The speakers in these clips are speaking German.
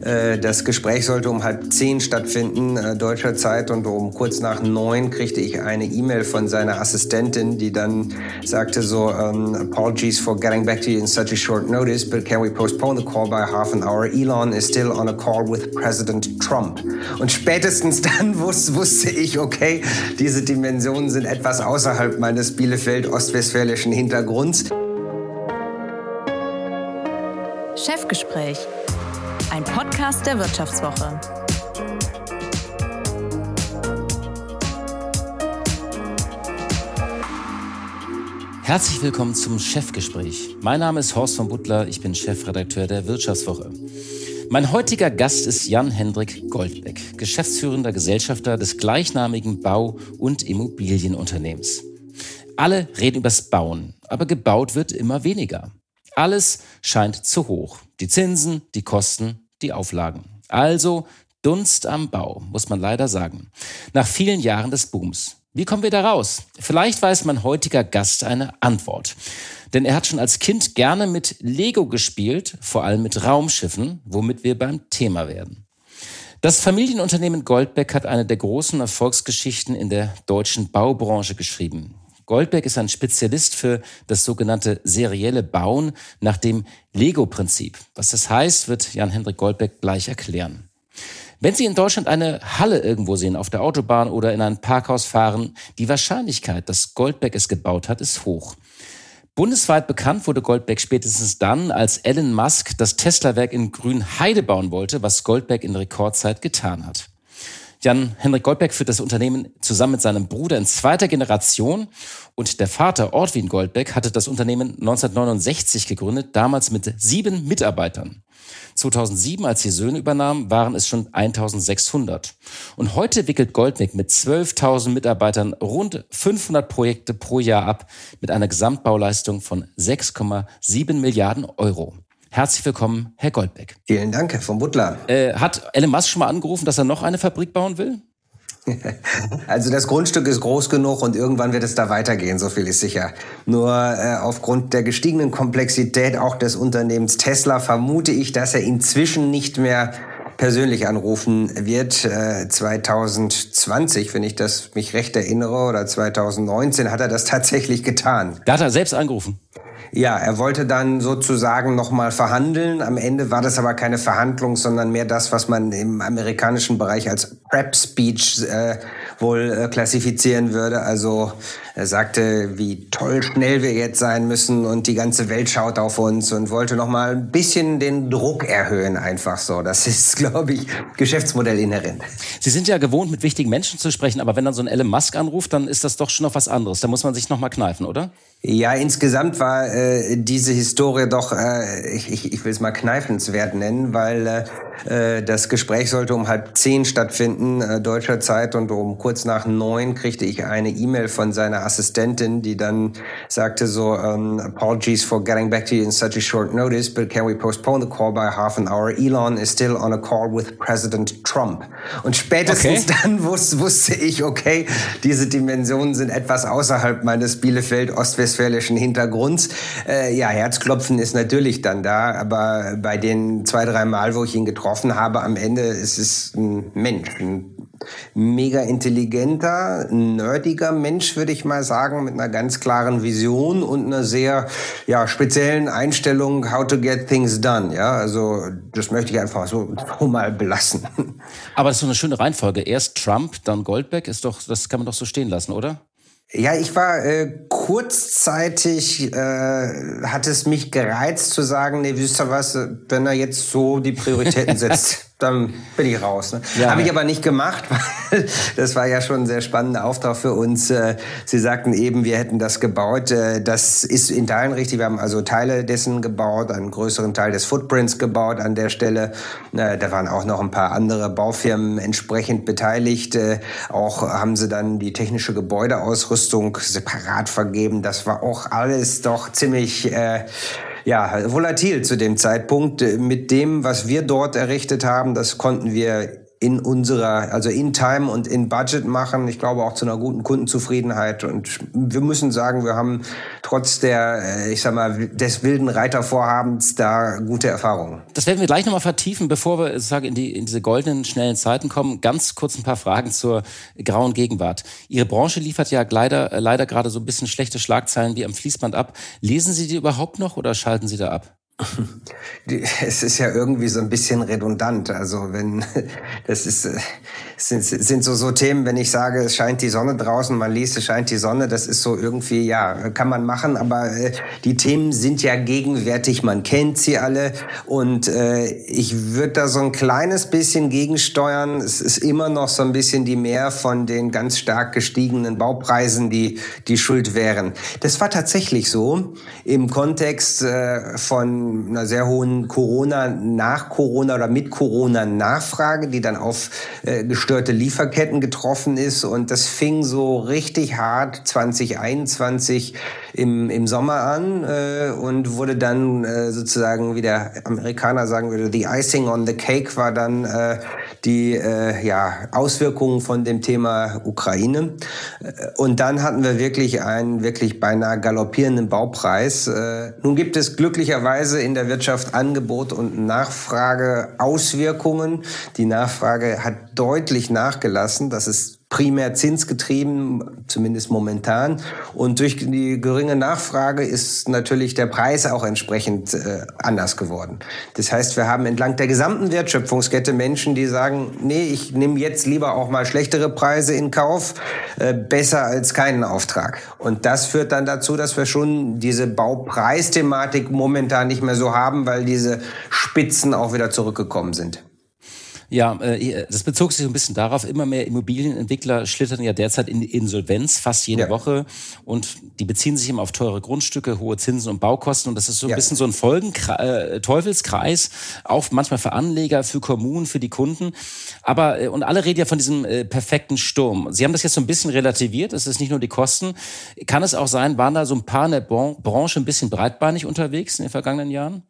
Äh, das Gespräch sollte um halb zehn stattfinden, äh, deutscher Zeit, und um kurz nach neun kriegte ich eine E-Mail von seiner Assistentin, die dann sagte so, um, apologies for getting back to you in such a short notice, but can we postpone the call by half an hour? Elon is still on a call with President Trump. Und spätestens dann wus wusste ich, okay, diese Dimensionen sind etwas außerhalb meines Bielefeld-ostwestfälischen Hintergrunds. Chefgespräch ein Podcast der Wirtschaftswoche. Herzlich willkommen zum Chefgespräch. Mein Name ist Horst von Butler, ich bin Chefredakteur der Wirtschaftswoche. Mein heutiger Gast ist Jan-Hendrik Goldbeck, geschäftsführender Gesellschafter des gleichnamigen Bau- und Immobilienunternehmens. Alle reden übers Bauen, aber gebaut wird immer weniger. Alles scheint zu hoch. Die Zinsen, die Kosten, die Auflagen. Also Dunst am Bau, muss man leider sagen. Nach vielen Jahren des Booms. Wie kommen wir da raus? Vielleicht weiß mein heutiger Gast eine Antwort. Denn er hat schon als Kind gerne mit Lego gespielt, vor allem mit Raumschiffen, womit wir beim Thema werden. Das Familienunternehmen Goldbeck hat eine der großen Erfolgsgeschichten in der deutschen Baubranche geschrieben. Goldberg ist ein Spezialist für das sogenannte serielle Bauen nach dem Lego-Prinzip. Was das heißt, wird Jan-Hendrik Goldberg gleich erklären. Wenn Sie in Deutschland eine Halle irgendwo sehen, auf der Autobahn oder in ein Parkhaus fahren, die Wahrscheinlichkeit, dass Goldberg es gebaut hat, ist hoch. Bundesweit bekannt wurde Goldberg spätestens dann, als Elon Musk das Tesla-Werk in Grünheide bauen wollte, was Goldberg in Rekordzeit getan hat. Jan-Henrik Goldberg führt das Unternehmen zusammen mit seinem Bruder in zweiter Generation und der Vater Ortwin Goldberg hatte das Unternehmen 1969 gegründet, damals mit sieben Mitarbeitern. 2007, als die Söhne übernahmen, waren es schon 1600. Und heute wickelt Goldberg mit 12.000 Mitarbeitern rund 500 Projekte pro Jahr ab mit einer Gesamtbauleistung von 6,7 Milliarden Euro. Herzlich willkommen, Herr Goldbeck. Vielen Dank, Herr von Butler. Äh, hat Elon Musk schon mal angerufen, dass er noch eine Fabrik bauen will? Also das Grundstück ist groß genug und irgendwann wird es da weitergehen, so viel ist sicher. Nur äh, aufgrund der gestiegenen Komplexität auch des Unternehmens Tesla vermute ich, dass er inzwischen nicht mehr persönlich anrufen wird. Äh, 2020, wenn ich das mich recht erinnere, oder 2019 hat er das tatsächlich getan. Da hat er selbst angerufen. Ja, er wollte dann sozusagen nochmal verhandeln. Am Ende war das aber keine Verhandlung, sondern mehr das, was man im amerikanischen Bereich als Prep Speech äh, wohl äh, klassifizieren würde. Also er sagte, wie toll schnell wir jetzt sein müssen und die ganze Welt schaut auf uns und wollte nochmal ein bisschen den Druck erhöhen, einfach so. Das ist, glaube ich, Geschäftsmodell inhärent. Sie sind ja gewohnt, mit wichtigen Menschen zu sprechen, aber wenn dann so ein Elon Musk anruft, dann ist das doch schon noch was anderes. Da muss man sich nochmal kneifen, oder? Ja, insgesamt war äh, diese Historie doch, äh, ich, ich, will es mal kneifenswert nennen, weil äh, das Gespräch sollte um halb zehn stattfinden, äh, deutscher Zeit, und um kurz nach neun kriegte ich eine E-Mail von seiner Assistentin, die dann sagte so, um, apologies for getting back to you in such a short notice, but can we postpone the call by half an hour? Elon is still on a call with President Trump. Und spätestens okay. dann wus wusste ich, okay, diese Dimensionen sind etwas außerhalb meines Bielefeld-Ostwest westfälischen Hintergrunds. Äh, ja, Herzklopfen ist natürlich dann da, aber bei den zwei, drei Mal, wo ich ihn getroffen habe, am Ende ist es ein Mensch, ein mega intelligenter, nerdiger Mensch, würde ich mal sagen, mit einer ganz klaren Vision und einer sehr ja, speziellen Einstellung, how to get things done. Ja, also das möchte ich einfach so, so mal belassen. Aber das ist so eine schöne Reihenfolge. Erst Trump, dann Goldbeck, ist doch, das kann man doch so stehen lassen, oder? Ja, ich war äh, kurzzeitig, äh, hat es mich gereizt zu sagen, nee, wisst ihr was, wenn er jetzt so die Prioritäten setzt, dann bin ich raus. Ne? Ja, Habe ich aber nicht gemacht, weil das war ja schon ein sehr spannender Auftrag für uns. Äh, Sie sagten eben, wir hätten das gebaut. Äh, das ist in Teilen richtig. Wir haben also Teile dessen gebaut, einen größeren Teil des Footprints gebaut an der Stelle. Äh, da waren auch noch ein paar andere Baufirmen entsprechend beteiligt. Auch haben sie dann die technische Gebäudeausrüstung separat vergeben. Das war auch alles doch ziemlich ja, volatil zu dem Zeitpunkt. Mit dem, was wir dort errichtet haben, das konnten wir in unserer, also in Time und in Budget machen. Ich glaube auch zu einer guten Kundenzufriedenheit. Und wir müssen sagen, wir haben trotz der, äh, ich sag mal, des wilden Reitervorhabens da gute Erfahrungen. Das werden wir gleich nochmal vertiefen, bevor wir sozusagen in, die, in diese goldenen, schnellen Zeiten kommen. Ganz kurz ein paar Fragen zur grauen Gegenwart. Ihre Branche liefert ja leider, äh, leider gerade so ein bisschen schlechte Schlagzeilen wie am Fließband ab. Lesen Sie die überhaupt noch oder schalten Sie da ab? Es ist ja irgendwie so ein bisschen redundant. Also wenn das ist äh, sind, sind so so Themen, wenn ich sage, es scheint die Sonne draußen, man liest, es scheint die Sonne, das ist so irgendwie ja kann man machen, aber äh, die Themen sind ja gegenwärtig, man kennt sie alle und äh, ich würde da so ein kleines bisschen gegensteuern. Es ist immer noch so ein bisschen die Mehr von den ganz stark gestiegenen Baupreisen, die die Schuld wären. Das war tatsächlich so im Kontext äh, von einer sehr hohen Corona, nach Corona oder mit Corona Nachfrage, die dann auf äh, gestörte Lieferketten getroffen ist. Und das fing so richtig hart 2021 im, im Sommer an äh, und wurde dann äh, sozusagen, wie der Amerikaner sagen würde, the icing on the cake war dann äh, die äh, ja, Auswirkungen von dem Thema Ukraine. Äh, und dann hatten wir wirklich einen wirklich beinahe galoppierenden Baupreis. Äh, nun gibt es glücklicherweise in der Wirtschaft Angebot und Nachfrage Auswirkungen. Die Nachfrage hat deutlich nachgelassen. Das ist primär zinsgetrieben, zumindest momentan. Und durch die geringe Nachfrage ist natürlich der Preis auch entsprechend äh, anders geworden. Das heißt, wir haben entlang der gesamten Wertschöpfungskette Menschen, die sagen, nee, ich nehme jetzt lieber auch mal schlechtere Preise in Kauf, äh, besser als keinen Auftrag. Und das führt dann dazu, dass wir schon diese Baupreisthematik momentan nicht mehr so haben, weil diese Spitzen auch wieder zurückgekommen sind. Ja, äh, das bezog sich so ein bisschen darauf, immer mehr Immobilienentwickler schlittern ja derzeit in Insolvenz, fast jede ja. Woche. Und die beziehen sich immer auf teure Grundstücke, hohe Zinsen und Baukosten. Und das ist so ein ja. bisschen so ein Folgen-Teufelskreis, äh, auch manchmal für Anleger, für Kommunen, für die Kunden. Aber, äh, und alle reden ja von diesem äh, perfekten Sturm. Sie haben das jetzt so ein bisschen relativiert. Es ist nicht nur die Kosten. Kann es auch sein, waren da so ein paar in der Branche ein bisschen breitbeinig unterwegs in den vergangenen Jahren?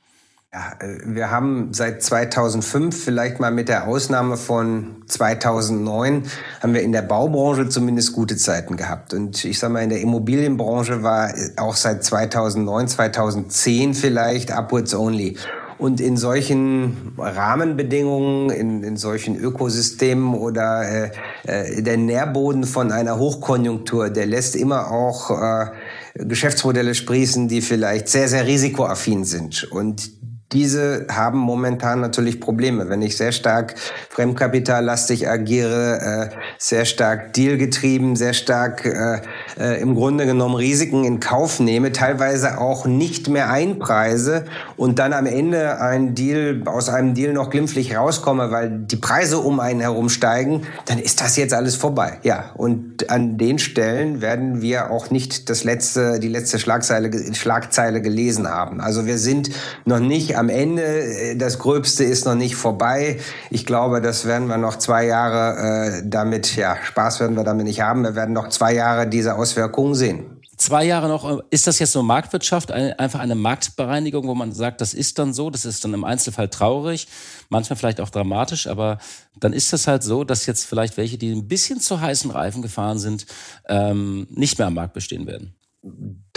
Ja, äh, wir haben seit 2005, vielleicht mal mit der Ausnahme von 2009, haben wir in der Baubranche zumindest gute Zeiten gehabt. Und ich sage mal, in der Immobilienbranche war auch seit 2009, 2010 vielleicht upwards only. Und in solchen Rahmenbedingungen, in, in solchen Ökosystemen oder äh, äh, der Nährboden von einer Hochkonjunktur, der lässt immer auch äh, Geschäftsmodelle sprießen, die vielleicht sehr, sehr risikoaffin sind. Und diese haben momentan natürlich Probleme. Wenn ich sehr stark fremdkapitallastig agiere, äh, sehr stark dealgetrieben, sehr stark äh, äh, im Grunde genommen Risiken in Kauf nehme, teilweise auch nicht mehr einpreise und dann am Ende ein Deal, aus einem Deal noch glimpflich rauskomme, weil die Preise um einen herum steigen, dann ist das jetzt alles vorbei. Ja, und an den Stellen werden wir auch nicht das letzte, die letzte Schlagzeile, Schlagzeile gelesen haben. Also wir sind noch nicht am Ende. Äh, das Gröbste ist noch nicht vorbei. Ich glaube, das werden wir noch zwei Jahre äh, damit, ja, Spaß werden wir damit nicht haben. Wir werden noch zwei Jahre diese Auswirkungen sehen. Zwei Jahre noch, ist das jetzt so Marktwirtschaft, einfach eine Marktbereinigung, wo man sagt, das ist dann so, das ist dann im Einzelfall traurig, manchmal vielleicht auch dramatisch, aber dann ist das halt so, dass jetzt vielleicht welche, die ein bisschen zu heißen Reifen gefahren sind, ähm, nicht mehr am Markt bestehen werden.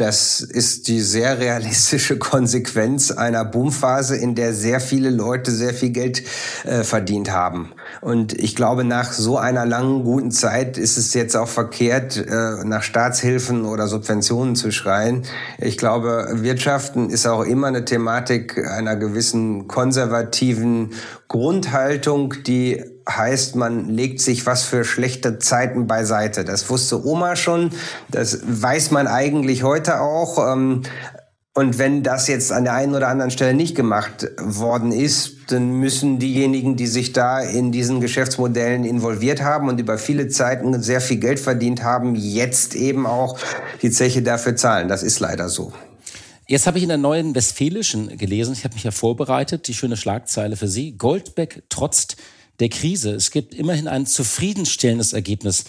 Das ist die sehr realistische Konsequenz einer Boomphase, in der sehr viele Leute sehr viel Geld äh, verdient haben. Und ich glaube, nach so einer langen, guten Zeit ist es jetzt auch verkehrt, äh, nach Staatshilfen oder Subventionen zu schreien. Ich glaube, Wirtschaften ist auch immer eine Thematik einer gewissen konservativen Grundhaltung, die heißt, man legt sich was für schlechte Zeiten beiseite. Das wusste Oma schon, das weiß man eigentlich heute auch. Ähm, und wenn das jetzt an der einen oder anderen Stelle nicht gemacht worden ist, dann müssen diejenigen, die sich da in diesen Geschäftsmodellen involviert haben und über viele Zeiten sehr viel Geld verdient haben, jetzt eben auch die Zeche dafür zahlen. Das ist leider so. Jetzt habe ich in der neuen Westfälischen gelesen, ich habe mich ja vorbereitet, die schöne Schlagzeile für Sie. Goldbeck trotzt der Krise. Es gibt immerhin ein zufriedenstellendes Ergebnis.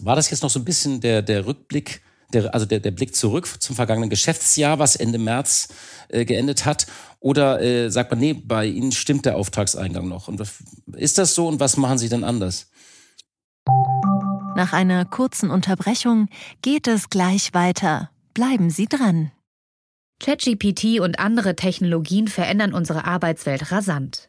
War das jetzt noch so ein bisschen der, der Rückblick, der, also der, der Blick zurück zum vergangenen Geschäftsjahr, was Ende März äh, geendet hat? Oder äh, sagt man, nee, bei Ihnen stimmt der Auftragseingang noch? Und ist das so und was machen Sie dann anders? Nach einer kurzen Unterbrechung geht es gleich weiter. Bleiben Sie dran. ChatGPT und andere Technologien verändern unsere Arbeitswelt rasant.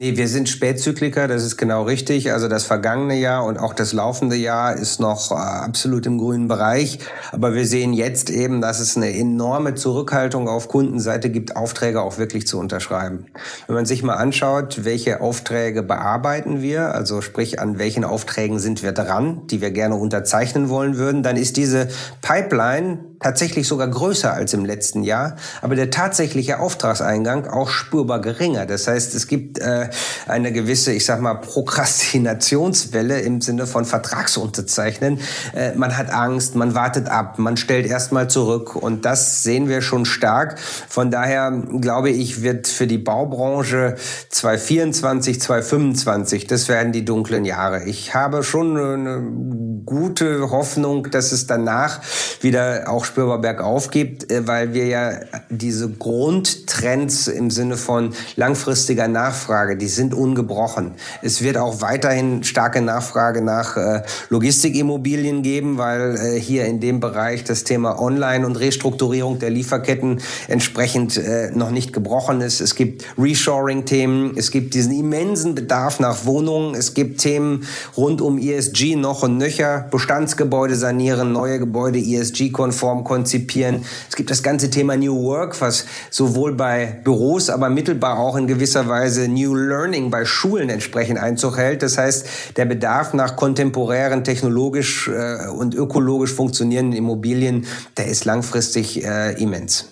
Nee, wir sind Spätzykliker, das ist genau richtig. Also das vergangene Jahr und auch das laufende Jahr ist noch äh, absolut im grünen Bereich. Aber wir sehen jetzt eben, dass es eine enorme Zurückhaltung auf Kundenseite gibt, Aufträge auch wirklich zu unterschreiben. Wenn man sich mal anschaut, welche Aufträge bearbeiten wir, also sprich an welchen Aufträgen sind wir dran, die wir gerne unterzeichnen wollen würden, dann ist diese Pipeline tatsächlich sogar größer als im letzten Jahr, aber der tatsächliche Auftragseingang auch spürbar geringer. Das heißt, es gibt äh, eine gewisse, ich sag mal, Prokrastinationswelle im Sinne von Vertragsunterzeichnen. Äh, man hat Angst, man wartet ab, man stellt erstmal zurück und das sehen wir schon stark. Von daher glaube ich, wird für die Baubranche 2024, 2025, das werden die dunklen Jahre. Ich habe schon eine gute Hoffnung, dass es danach wieder auch spürbar bergauf gibt, äh, weil wir ja diese Grundtrends im Sinne von langfristiger Nachfrage, die sind ungebrochen. Es wird auch weiterhin starke Nachfrage nach äh, Logistikimmobilien geben, weil äh, hier in dem Bereich das Thema Online und Restrukturierung der Lieferketten entsprechend noch nicht gebrochen ist. Es gibt Reshoring-Themen, es gibt diesen immensen Bedarf nach Wohnungen, es gibt Themen rund um ESG noch und nöcher, Bestandsgebäude sanieren, neue Gebäude ESG-konform Plattform konzipieren. Es gibt das ganze Thema New Work, was sowohl bei Büros, aber mittelbar auch in gewisser Weise New Learning bei Schulen entsprechend Einzug hält. Das heißt, der Bedarf nach kontemporären, technologisch äh, und ökologisch funktionierenden Immobilien, der ist langfristig äh, immens.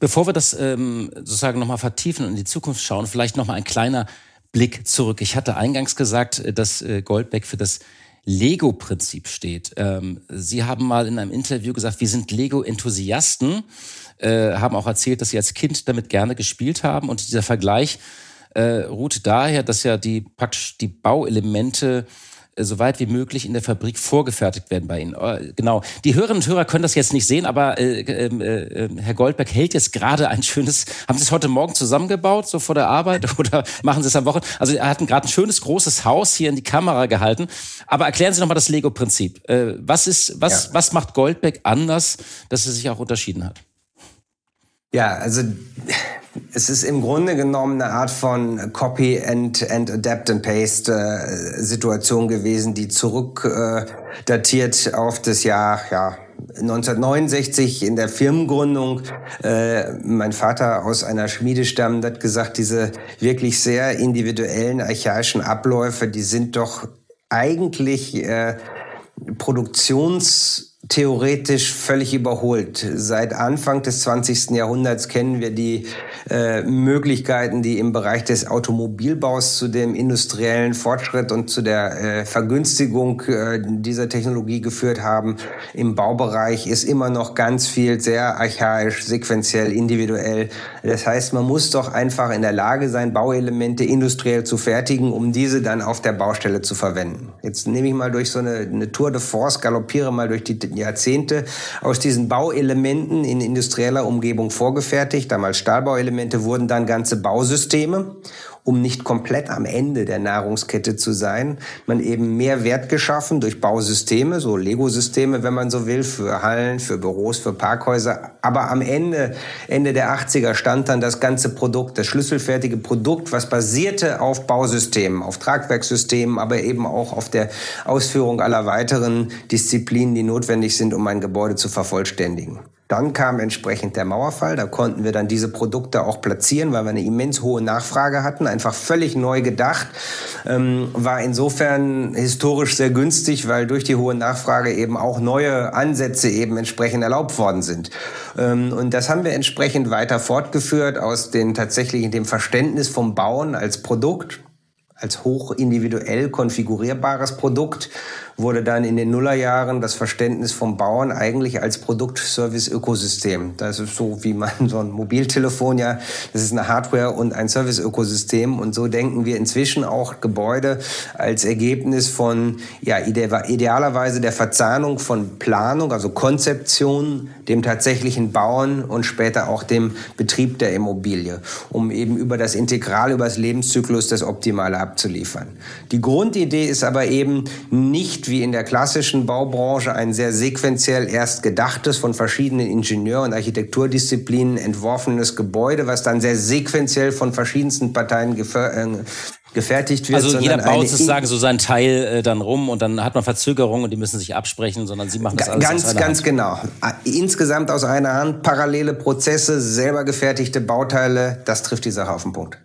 Bevor wir das ähm, sozusagen nochmal vertiefen und in die Zukunft schauen, vielleicht nochmal ein kleiner Blick zurück. Ich hatte eingangs gesagt, äh, dass Goldbeck für das Lego-Prinzip steht. Ähm, Sie haben mal in einem Interview gesagt, wir sind Lego-Enthusiasten, äh, haben auch erzählt, dass Sie als Kind damit gerne gespielt haben. Und dieser Vergleich äh, ruht daher, dass ja die praktisch die Bauelemente äh, so weit wie möglich in der Fabrik vorgefertigt werden bei Ihnen. Äh, genau. Die Hörerinnen und Hörer können das jetzt nicht sehen, aber äh, ähm, äh, äh, Herr Goldberg hält jetzt gerade ein schönes. Haben Sie es heute Morgen zusammengebaut, so vor der Arbeit, oder machen Sie es am Wochenende? Also er hat gerade ein schönes großes Haus hier in die Kamera gehalten. Aber erklären Sie nochmal das Lego-Prinzip. Äh, was ist, was, ja. was macht Goldberg anders, dass er sich auch unterschieden hat? Ja, also es ist im Grunde genommen eine Art von Copy and, and Adapt and Paste äh, Situation gewesen, die zurück äh, auf das Jahr ja, 1969 in der Firmengründung. Äh, mein Vater aus einer Schmiede stammt, hat gesagt, diese wirklich sehr individuellen, archaischen Abläufe, die sind doch eigentlich äh, Produktions theoretisch völlig überholt. Seit Anfang des 20. Jahrhunderts kennen wir die äh, Möglichkeiten, die im Bereich des Automobilbaus zu dem industriellen Fortschritt und zu der äh, Vergünstigung äh, dieser Technologie geführt haben. Im Baubereich ist immer noch ganz viel sehr archaisch, sequenziell, individuell. Das heißt, man muss doch einfach in der Lage sein, Bauelemente industriell zu fertigen, um diese dann auf der Baustelle zu verwenden. Jetzt nehme ich mal durch so eine, eine Tour de Force, galoppiere mal durch die Jahrzehnte aus diesen Bauelementen in industrieller Umgebung vorgefertigt. Damals Stahlbauelemente wurden dann ganze Bausysteme um nicht komplett am Ende der Nahrungskette zu sein. Man eben mehr Wert geschaffen durch Bausysteme, so Lego-Systeme, wenn man so will, für Hallen, für Büros, für Parkhäuser. Aber am Ende, Ende der 80er stand dann das ganze Produkt, das schlüsselfertige Produkt, was basierte auf Bausystemen, auf Tragwerkssystemen, aber eben auch auf der Ausführung aller weiteren Disziplinen, die notwendig sind, um ein Gebäude zu vervollständigen. Dann kam entsprechend der Mauerfall. Da konnten wir dann diese Produkte auch platzieren, weil wir eine immens hohe Nachfrage hatten. Einfach völlig neu gedacht. Ähm, war insofern historisch sehr günstig, weil durch die hohe Nachfrage eben auch neue Ansätze eben entsprechend erlaubt worden sind. Ähm, und das haben wir entsprechend weiter fortgeführt aus den tatsächlich dem Verständnis vom Bauen als Produkt als hoch individuell konfigurierbares Produkt wurde dann in den Nullerjahren das Verständnis vom Bauern eigentlich als Produkt-Service-Ökosystem. Das ist so, wie man so ein Mobiltelefon ja, das ist eine Hardware und ein Service-Ökosystem. Und so denken wir inzwischen auch Gebäude als Ergebnis von, ja, idealerweise der Verzahnung von Planung, also Konzeption, dem tatsächlichen Bauen und später auch dem Betrieb der Immobilie, um eben über das Integral, über das Lebenszyklus das Optimale abzuliefern. Die Grundidee ist aber eben nicht wie in der klassischen Baubranche ein sehr sequenziell erst gedachtes, von verschiedenen Ingenieur- und Architekturdisziplinen entworfenes Gebäude, was dann sehr sequenziell von verschiedensten Parteien äh, gefertigt wird. Also jeder baut sozusagen so seinen Teil äh, dann rum und dann hat man Verzögerungen und die müssen sich absprechen, sondern sie machen das alles Ganz, aus ganz Hand. genau. Insgesamt aus einer Hand, parallele Prozesse, selber gefertigte Bauteile, das trifft die Sache auf den Punkt.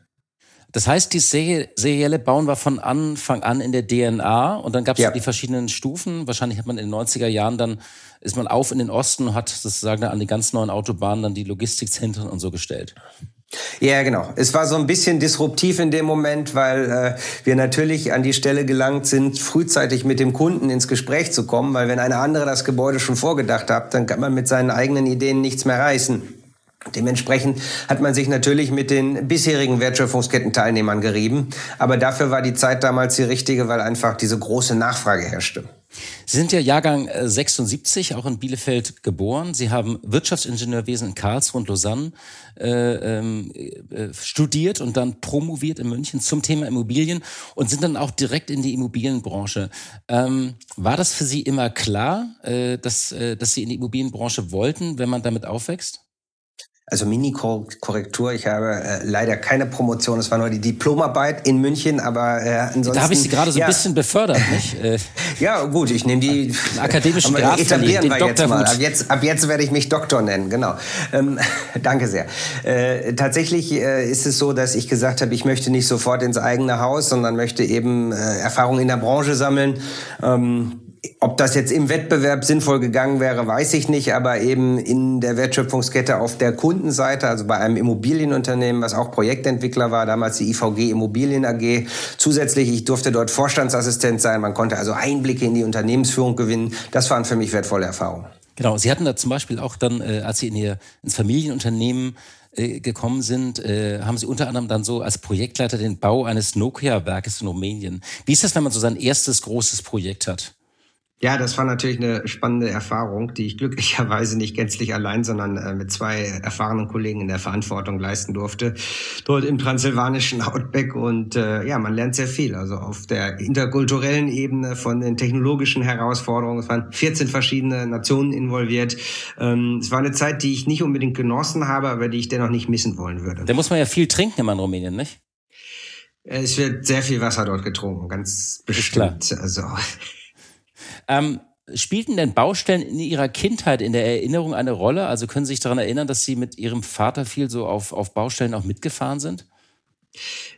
Das heißt, die serielle Bauen war von Anfang an in der DNA und dann gab es ja. die verschiedenen Stufen. Wahrscheinlich hat man in den 90er Jahren dann, ist man auf in den Osten und hat sozusagen an die ganz neuen Autobahnen dann die Logistikzentren und so gestellt. Ja, genau. Es war so ein bisschen disruptiv in dem Moment, weil äh, wir natürlich an die Stelle gelangt sind, frühzeitig mit dem Kunden ins Gespräch zu kommen, weil wenn eine andere das Gebäude schon vorgedacht hat, dann kann man mit seinen eigenen Ideen nichts mehr reißen. Dementsprechend hat man sich natürlich mit den bisherigen Wertschöpfungsketten-Teilnehmern gerieben. Aber dafür war die Zeit damals die richtige, weil einfach diese große Nachfrage herrschte. Sie sind ja Jahrgang 76, äh, auch in Bielefeld geboren. Sie haben Wirtschaftsingenieurwesen in Karlsruhe und Lausanne äh, ähm, äh, studiert und dann promoviert in München zum Thema Immobilien und sind dann auch direkt in die Immobilienbranche. Ähm, war das für Sie immer klar, äh, dass, äh, dass Sie in die Immobilienbranche wollten, wenn man damit aufwächst? Also Mini-Korrektur. Ich habe äh, leider keine Promotion. Es war nur die Diplomarbeit in München, aber äh, ansonsten. Da habe ich Sie gerade so ja. ein bisschen befördert, nicht? Äh, ja, gut. Ich nehme die akademischen Grad etablieren den wir jetzt mal. Ab jetzt, ab jetzt werde ich mich Doktor nennen. Genau. Ähm, danke sehr. Äh, tatsächlich äh, ist es so, dass ich gesagt habe, ich möchte nicht sofort ins eigene Haus, sondern möchte eben äh, Erfahrung in der Branche sammeln. Ähm, ob das jetzt im Wettbewerb sinnvoll gegangen wäre, weiß ich nicht, aber eben in der Wertschöpfungskette auf der Kundenseite, also bei einem Immobilienunternehmen, was auch Projektentwickler war, damals die IVG Immobilien AG. Zusätzlich, ich durfte dort Vorstandsassistent sein, man konnte also Einblicke in die Unternehmensführung gewinnen. Das waren für mich wertvolle Erfahrungen. Genau, Sie hatten da zum Beispiel auch dann, äh, als Sie in Ihr ins Familienunternehmen äh, gekommen sind, äh, haben Sie unter anderem dann so als Projektleiter den Bau eines Nokia-Werkes in Rumänien. Wie ist das, wenn man so sein erstes großes Projekt hat? Ja, das war natürlich eine spannende Erfahrung, die ich glücklicherweise nicht gänzlich allein, sondern äh, mit zwei erfahrenen Kollegen in der Verantwortung leisten durfte. Dort im transsilvanischen Outback und äh, ja, man lernt sehr viel. Also auf der interkulturellen Ebene von den technologischen Herausforderungen. Es waren 14 verschiedene Nationen involviert. Ähm, es war eine Zeit, die ich nicht unbedingt genossen habe, aber die ich dennoch nicht missen wollen würde. Da muss man ja viel trinken immer in Rumänien, nicht? Es wird sehr viel Wasser dort getrunken, ganz bestimmt. Also ähm, spielten denn Baustellen in Ihrer Kindheit, in der Erinnerung eine Rolle? Also können Sie sich daran erinnern, dass Sie mit Ihrem Vater viel so auf, auf Baustellen auch mitgefahren sind?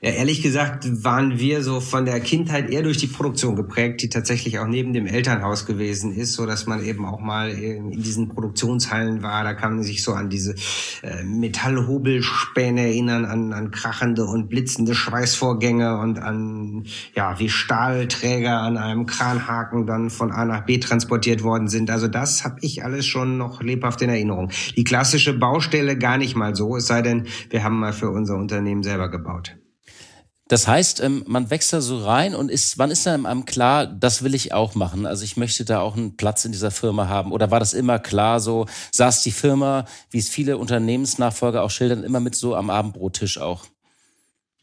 Ja, ehrlich gesagt waren wir so von der Kindheit eher durch die Produktion geprägt, die tatsächlich auch neben dem Elternhaus gewesen ist, so dass man eben auch mal in diesen Produktionshallen war. Da kann man sich so an diese äh, Metallhobelspäne erinnern, an, an krachende und blitzende Schweißvorgänge und an, ja, wie Stahlträger an einem Kranhaken dann von A nach B transportiert worden sind. Also das habe ich alles schon noch lebhaft in Erinnerung. Die klassische Baustelle gar nicht mal so, es sei denn, wir haben mal für unser Unternehmen selber gebaut. Das heißt, ähm, man wächst da so rein und ist, wann ist dann einem klar, das will ich auch machen? Also ich möchte da auch einen Platz in dieser Firma haben. Oder war das immer klar so, saß die Firma, wie es viele Unternehmensnachfolger auch schildern, immer mit so am Abendbrottisch auch?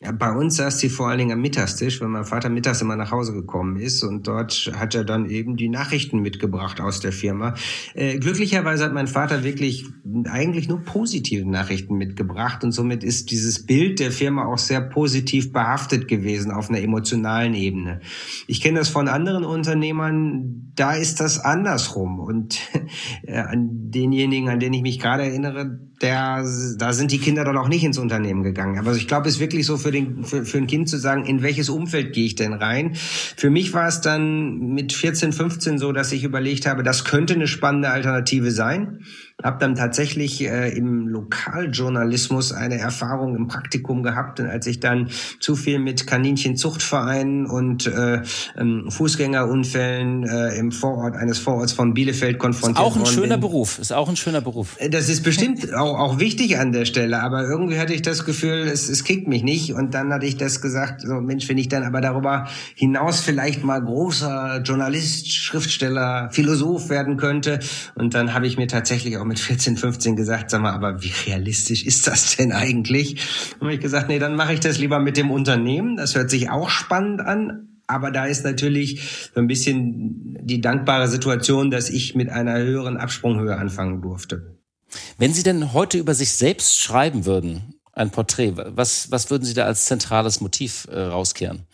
Ja, bei uns saß sie vor allen Dingen am Mittagstisch, wenn mein Vater mittags immer nach Hause gekommen ist und dort hat er dann eben die Nachrichten mitgebracht aus der Firma. Äh, glücklicherweise hat mein Vater wirklich eigentlich nur positive Nachrichten mitgebracht und somit ist dieses Bild der Firma auch sehr positiv behaftet gewesen auf einer emotionalen Ebene. Ich kenne das von anderen Unternehmern, da ist das andersrum und äh, an denjenigen, an den ich mich gerade erinnere, der, da sind die Kinder dann auch nicht ins Unternehmen gegangen. Aber ich glaube, es ist wirklich so für, den, für, für ein Kind zu sagen, in welches Umfeld gehe ich denn rein? Für mich war es dann mit 14, 15 so, dass ich überlegt habe, das könnte eine spannende Alternative sein. Habe dann tatsächlich äh, im Lokaljournalismus eine Erfahrung im Praktikum gehabt, und als ich dann zu viel mit Kaninchenzuchtvereinen und äh, ähm, Fußgängerunfällen äh, im Vorort eines Vororts von Bielefeld konfrontiert Ist auch ein schöner bin. Beruf, ist auch ein schöner Beruf. Äh, das ist bestimmt auch, auch wichtig an der Stelle, aber irgendwie hatte ich das Gefühl, es, es kickt mich nicht und dann hatte ich das gesagt, so Mensch, wenn ich dann aber darüber hinaus vielleicht mal großer Journalist, Schriftsteller, Philosoph werden könnte und dann habe ich mir tatsächlich auch mit 14, 15 gesagt, sag mal, aber wie realistisch ist das denn eigentlich? Und habe ich gesagt, nee, dann mache ich das lieber mit dem Unternehmen. Das hört sich auch spannend an. Aber da ist natürlich so ein bisschen die dankbare Situation, dass ich mit einer höheren Absprunghöhe anfangen durfte. Wenn Sie denn heute über sich selbst schreiben würden, ein Porträt, was, was würden Sie da als zentrales Motiv äh, rauskehren?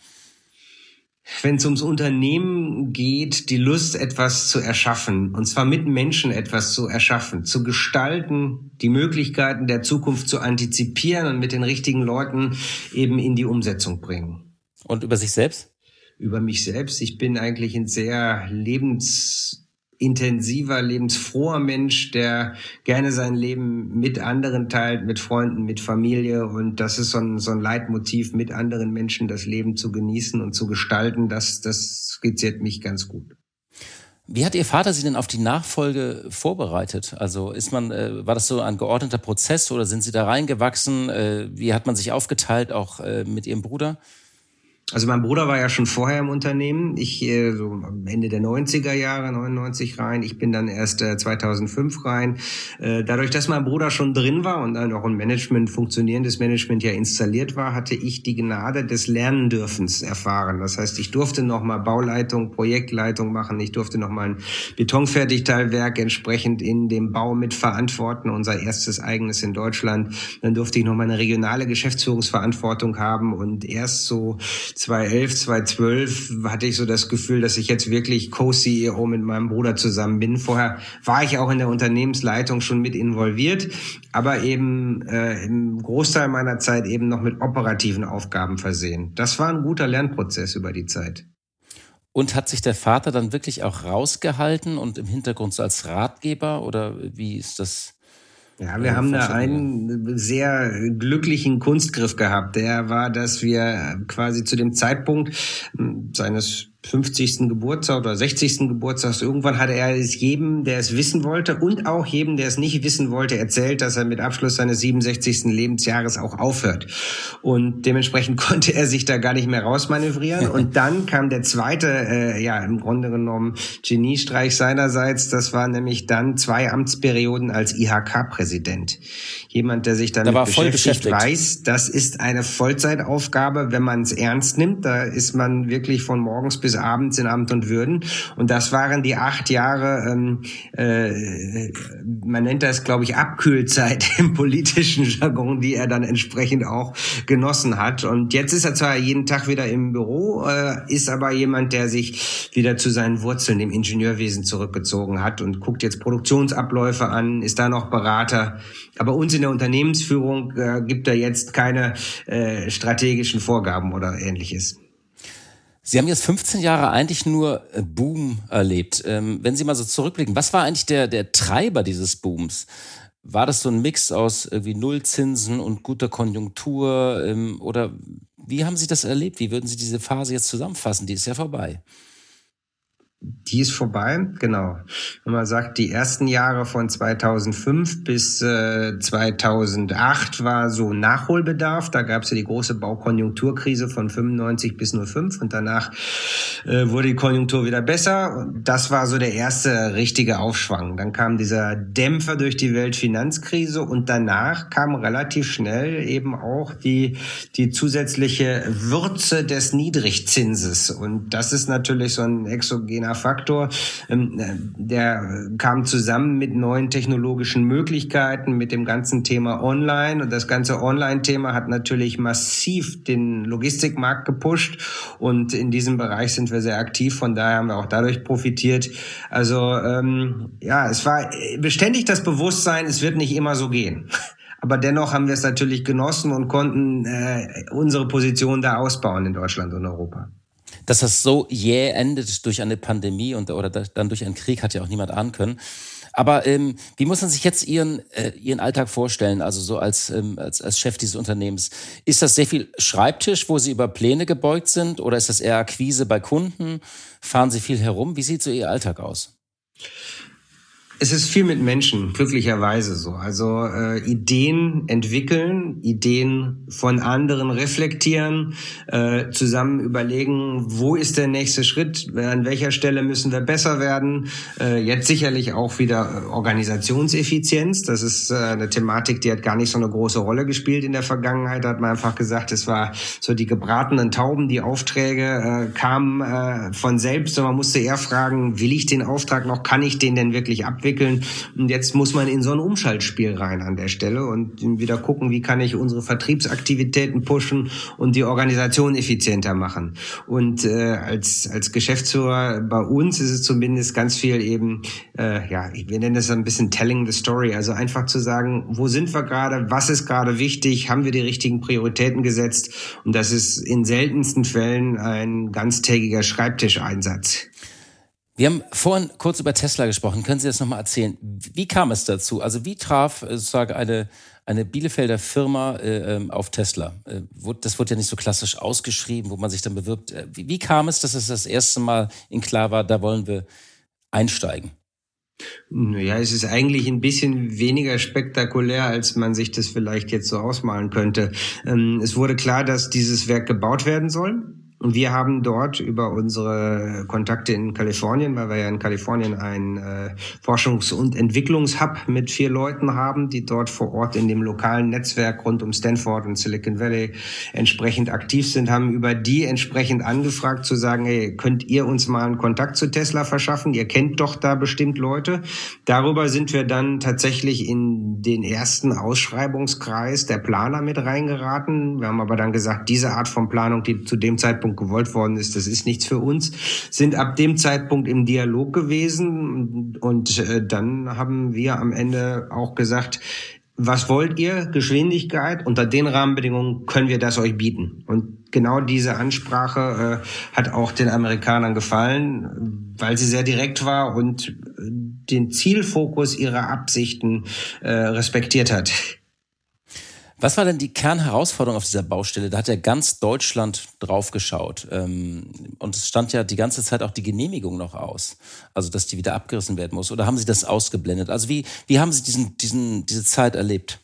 Wenn es ums Unternehmen geht, die Lust, etwas zu erschaffen, und zwar mit Menschen etwas zu erschaffen, zu gestalten, die Möglichkeiten der Zukunft zu antizipieren und mit den richtigen Leuten eben in die Umsetzung bringen. Und über sich selbst? Über mich selbst. Ich bin eigentlich ein sehr lebens intensiver, lebensfroher Mensch, der gerne sein Leben mit anderen teilt, mit Freunden, mit Familie. Und das ist so ein, so ein Leitmotiv, mit anderen Menschen das Leben zu genießen und zu gestalten. Das, das skizziert mich ganz gut. Wie hat Ihr Vater Sie denn auf die Nachfolge vorbereitet? Also ist man, äh, war das so ein geordneter Prozess oder sind Sie da reingewachsen? Äh, wie hat man sich aufgeteilt, auch äh, mit Ihrem Bruder? Also mein Bruder war ja schon vorher im Unternehmen. Ich äh, so Ende der 90er Jahre, 99 rein. Ich bin dann erst äh, 2005 rein. Äh, dadurch, dass mein Bruder schon drin war und dann auch ein Management, funktionierendes Management ja installiert war, hatte ich die Gnade des Lernendürfens erfahren. Das heißt, ich durfte nochmal Bauleitung, Projektleitung machen. Ich durfte nochmal ein Betonfertigteilwerk entsprechend in dem Bau mit verantworten. Unser erstes eigenes in Deutschland. Dann durfte ich nochmal eine regionale Geschäftsführungsverantwortung haben und erst so 2011, 2012 hatte ich so das Gefühl, dass ich jetzt wirklich Co-CEO mit meinem Bruder zusammen bin. Vorher war ich auch in der Unternehmensleitung schon mit involviert, aber eben äh, im Großteil meiner Zeit eben noch mit operativen Aufgaben versehen. Das war ein guter Lernprozess über die Zeit. Und hat sich der Vater dann wirklich auch rausgehalten und im Hintergrund so als Ratgeber oder wie ist das? Ja, wir haben da einen sehr glücklichen Kunstgriff gehabt. Der war, dass wir quasi zu dem Zeitpunkt hm, seines 50. Geburtstag oder 60. Geburtstag. Irgendwann hatte er es jedem, der es wissen wollte und auch jedem, der es nicht wissen wollte, erzählt, dass er mit Abschluss seines 67. Lebensjahres auch aufhört. Und dementsprechend konnte er sich da gar nicht mehr rausmanövrieren. Und dann kam der zweite, äh, ja, im Grunde genommen Geniestreich seinerseits. Das war nämlich dann zwei Amtsperioden als IHK-Präsident. Jemand, der sich damit da beschäftigt, beschäftigt, weiß, das ist eine Vollzeitaufgabe, wenn man es ernst nimmt. Da ist man wirklich von morgens bis abends in Amt und Würden. Und das waren die acht Jahre, ähm, äh, man nennt das, glaube ich, Abkühlzeit im politischen Jargon, die er dann entsprechend auch genossen hat. Und jetzt ist er zwar jeden Tag wieder im Büro, äh, ist aber jemand, der sich wieder zu seinen Wurzeln im Ingenieurwesen zurückgezogen hat und guckt jetzt Produktionsabläufe an, ist da noch Berater. Aber uns in der Unternehmensführung äh, gibt er jetzt keine äh, strategischen Vorgaben oder ähnliches. Sie haben jetzt 15 Jahre eigentlich nur äh, Boom erlebt. Ähm, wenn Sie mal so zurückblicken, was war eigentlich der, der Treiber dieses Booms? War das so ein Mix aus irgendwie Nullzinsen und guter Konjunktur? Ähm, oder wie haben Sie das erlebt? Wie würden Sie diese Phase jetzt zusammenfassen? Die ist ja vorbei. Die ist vorbei, genau. Wenn man sagt, die ersten Jahre von 2005 bis äh, 2008 war so Nachholbedarf. Da gab es ja die große Baukonjunkturkrise von 95 bis 05 und danach äh, wurde die Konjunktur wieder besser. Das war so der erste richtige Aufschwung. Dann kam dieser Dämpfer durch die Weltfinanzkrise und danach kam relativ schnell eben auch die, die zusätzliche Würze des Niedrigzinses. Und das ist natürlich so ein exogener Faktor. Ähm, der kam zusammen mit neuen technologischen Möglichkeiten, mit dem ganzen Thema Online. Und das ganze Online-Thema hat natürlich massiv den Logistikmarkt gepusht. Und in diesem Bereich sind wir sehr aktiv. Von daher haben wir auch dadurch profitiert. Also ähm, ja, es war beständig das Bewusstsein, es wird nicht immer so gehen. Aber dennoch haben wir es natürlich genossen und konnten äh, unsere Position da ausbauen in Deutschland und Europa. Dass das so jäh endet durch eine Pandemie und, oder dann durch einen Krieg, hat ja auch niemand ahnen können. Aber ähm, wie muss man sich jetzt Ihren, äh, Ihren Alltag vorstellen, also so als, ähm, als, als Chef dieses Unternehmens? Ist das sehr viel Schreibtisch, wo Sie über Pläne gebeugt sind oder ist das eher Akquise bei Kunden? Fahren Sie viel herum? Wie sieht so Ihr Alltag aus? Es ist viel mit Menschen, glücklicherweise so. Also äh, Ideen entwickeln, Ideen von anderen reflektieren, äh, zusammen überlegen, wo ist der nächste Schritt, an welcher Stelle müssen wir besser werden. Äh, jetzt sicherlich auch wieder Organisationseffizienz. Das ist äh, eine Thematik, die hat gar nicht so eine große Rolle gespielt in der Vergangenheit. Da hat man einfach gesagt, es war so die gebratenen Tauben, die Aufträge äh, kamen äh, von selbst und man musste eher fragen, will ich den Auftrag noch, kann ich den denn wirklich abwickeln? Entwickeln. Und jetzt muss man in so ein Umschaltspiel rein an der Stelle und wieder gucken, wie kann ich unsere Vertriebsaktivitäten pushen und die Organisation effizienter machen. Und äh, als, als Geschäftsführer bei uns ist es zumindest ganz viel eben, äh, ja, wir nennen das ein bisschen telling the story, also einfach zu sagen, wo sind wir gerade, was ist gerade wichtig, haben wir die richtigen Prioritäten gesetzt und das ist in seltensten Fällen ein ganztägiger Schreibtischeinsatz. Wir haben vorhin kurz über Tesla gesprochen. Können Sie das nochmal erzählen? Wie kam es dazu? Also wie traf äh, sozusagen eine, eine Bielefelder Firma äh, ähm, auf Tesla? Äh, das wurde ja nicht so klassisch ausgeschrieben, wo man sich dann bewirbt. Äh, wie, wie kam es, dass es das erste Mal in klar war, da wollen wir einsteigen? Naja, es ist eigentlich ein bisschen weniger spektakulär, als man sich das vielleicht jetzt so ausmalen könnte. Ähm, es wurde klar, dass dieses Werk gebaut werden soll. Und wir haben dort über unsere Kontakte in Kalifornien, weil wir ja in Kalifornien ein äh, Forschungs- und Entwicklungshub mit vier Leuten haben, die dort vor Ort in dem lokalen Netzwerk rund um Stanford und Silicon Valley entsprechend aktiv sind, haben über die entsprechend angefragt zu sagen, hey, könnt ihr uns mal einen Kontakt zu Tesla verschaffen? Ihr kennt doch da bestimmt Leute. Darüber sind wir dann tatsächlich in den ersten Ausschreibungskreis der Planer mit reingeraten. Wir haben aber dann gesagt, diese Art von Planung, die zu dem Zeitpunkt Zeitpunkt gewollt worden ist, das ist nichts für uns, sind ab dem Zeitpunkt im Dialog gewesen und äh, dann haben wir am Ende auch gesagt, was wollt ihr? Geschwindigkeit. Unter den Rahmenbedingungen können wir das euch bieten. Und genau diese Ansprache äh, hat auch den Amerikanern gefallen, weil sie sehr direkt war und den Zielfokus ihrer Absichten äh, respektiert hat. Was war denn die Kernherausforderung auf dieser Baustelle? Da hat ja ganz Deutschland drauf geschaut. Ähm, und es stand ja die ganze Zeit auch die Genehmigung noch aus. Also, dass die wieder abgerissen werden muss. Oder haben Sie das ausgeblendet? Also, wie, wie haben Sie diesen, diesen, diese Zeit erlebt?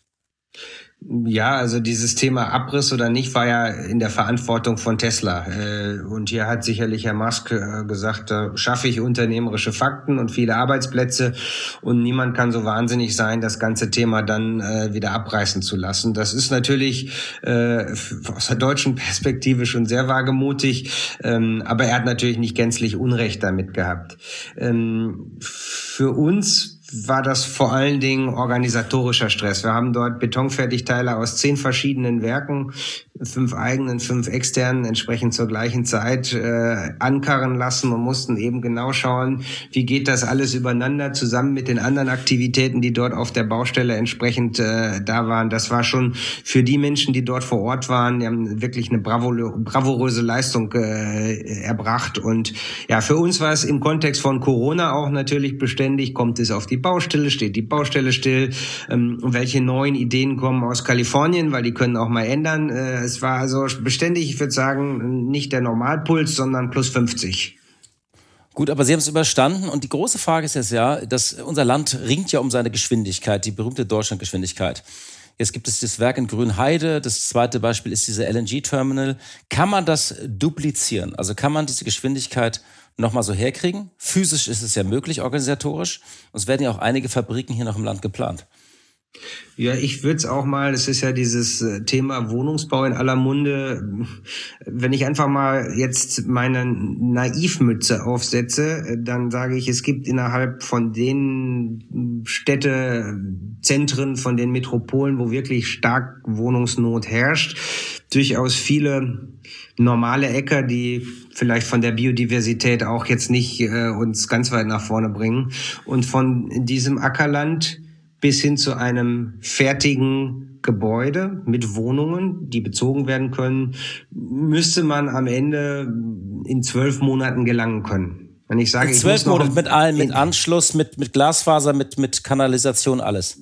Ja, also dieses Thema Abriss oder nicht war ja in der Verantwortung von Tesla. Äh, und hier hat sicherlich Herr Musk äh, gesagt, da schaffe ich unternehmerische Fakten und viele Arbeitsplätze und niemand kann so wahnsinnig sein, das ganze Thema dann äh, wieder abreißen zu lassen. Das ist natürlich aus der deutschen Perspektive schon sehr wagemutig, ähm, aber er hat natürlich nicht gänzlich Unrecht damit gehabt. Ähm, für uns war das vor allen Dingen organisatorischer Stress. Wir haben dort Betonfertigteile aus zehn verschiedenen Werken fünf eigenen, fünf externen entsprechend zur gleichen Zeit äh, ankarren lassen und mussten eben genau schauen, wie geht das alles übereinander zusammen mit den anderen Aktivitäten, die dort auf der Baustelle entsprechend äh, da waren. Das war schon für die Menschen, die dort vor Ort waren, die haben wirklich eine bravo bravouröse Leistung äh, erbracht. Und ja, für uns war es im Kontext von Corona auch natürlich beständig, kommt es auf die Baustelle, steht die Baustelle still, ähm, welche neuen Ideen kommen aus Kalifornien, weil die können auch mal ändern. Äh, es war also beständig, ich würde sagen, nicht der Normalpuls, sondern plus 50. Gut, aber Sie haben es überstanden und die große Frage ist jetzt ja, dass unser Land ringt ja um seine Geschwindigkeit, die berühmte Deutschlandgeschwindigkeit. Jetzt gibt es das Werk in Grünheide. Das zweite Beispiel ist dieser LNG-Terminal. Kann man das duplizieren? Also kann man diese Geschwindigkeit nochmal so herkriegen? Physisch ist es ja möglich, organisatorisch. Und es werden ja auch einige Fabriken hier noch im Land geplant. Ja, ich würde es auch mal, es ist ja dieses äh, Thema Wohnungsbau in aller Munde, wenn ich einfach mal jetzt meine Naivmütze aufsetze, äh, dann sage ich, es gibt innerhalb von den Städtezentren, von den Metropolen, wo wirklich stark Wohnungsnot herrscht, durchaus viele normale Äcker, die vielleicht von der Biodiversität auch jetzt nicht äh, uns ganz weit nach vorne bringen. Und von diesem Ackerland bis hin zu einem fertigen Gebäude mit Wohnungen, die bezogen werden können, müsste man am Ende in zwölf Monaten gelangen können. Wenn ich sage, in zwölf Monaten mit allen, mit Anschluss, mit, mit Glasfaser, mit, mit Kanalisation, alles.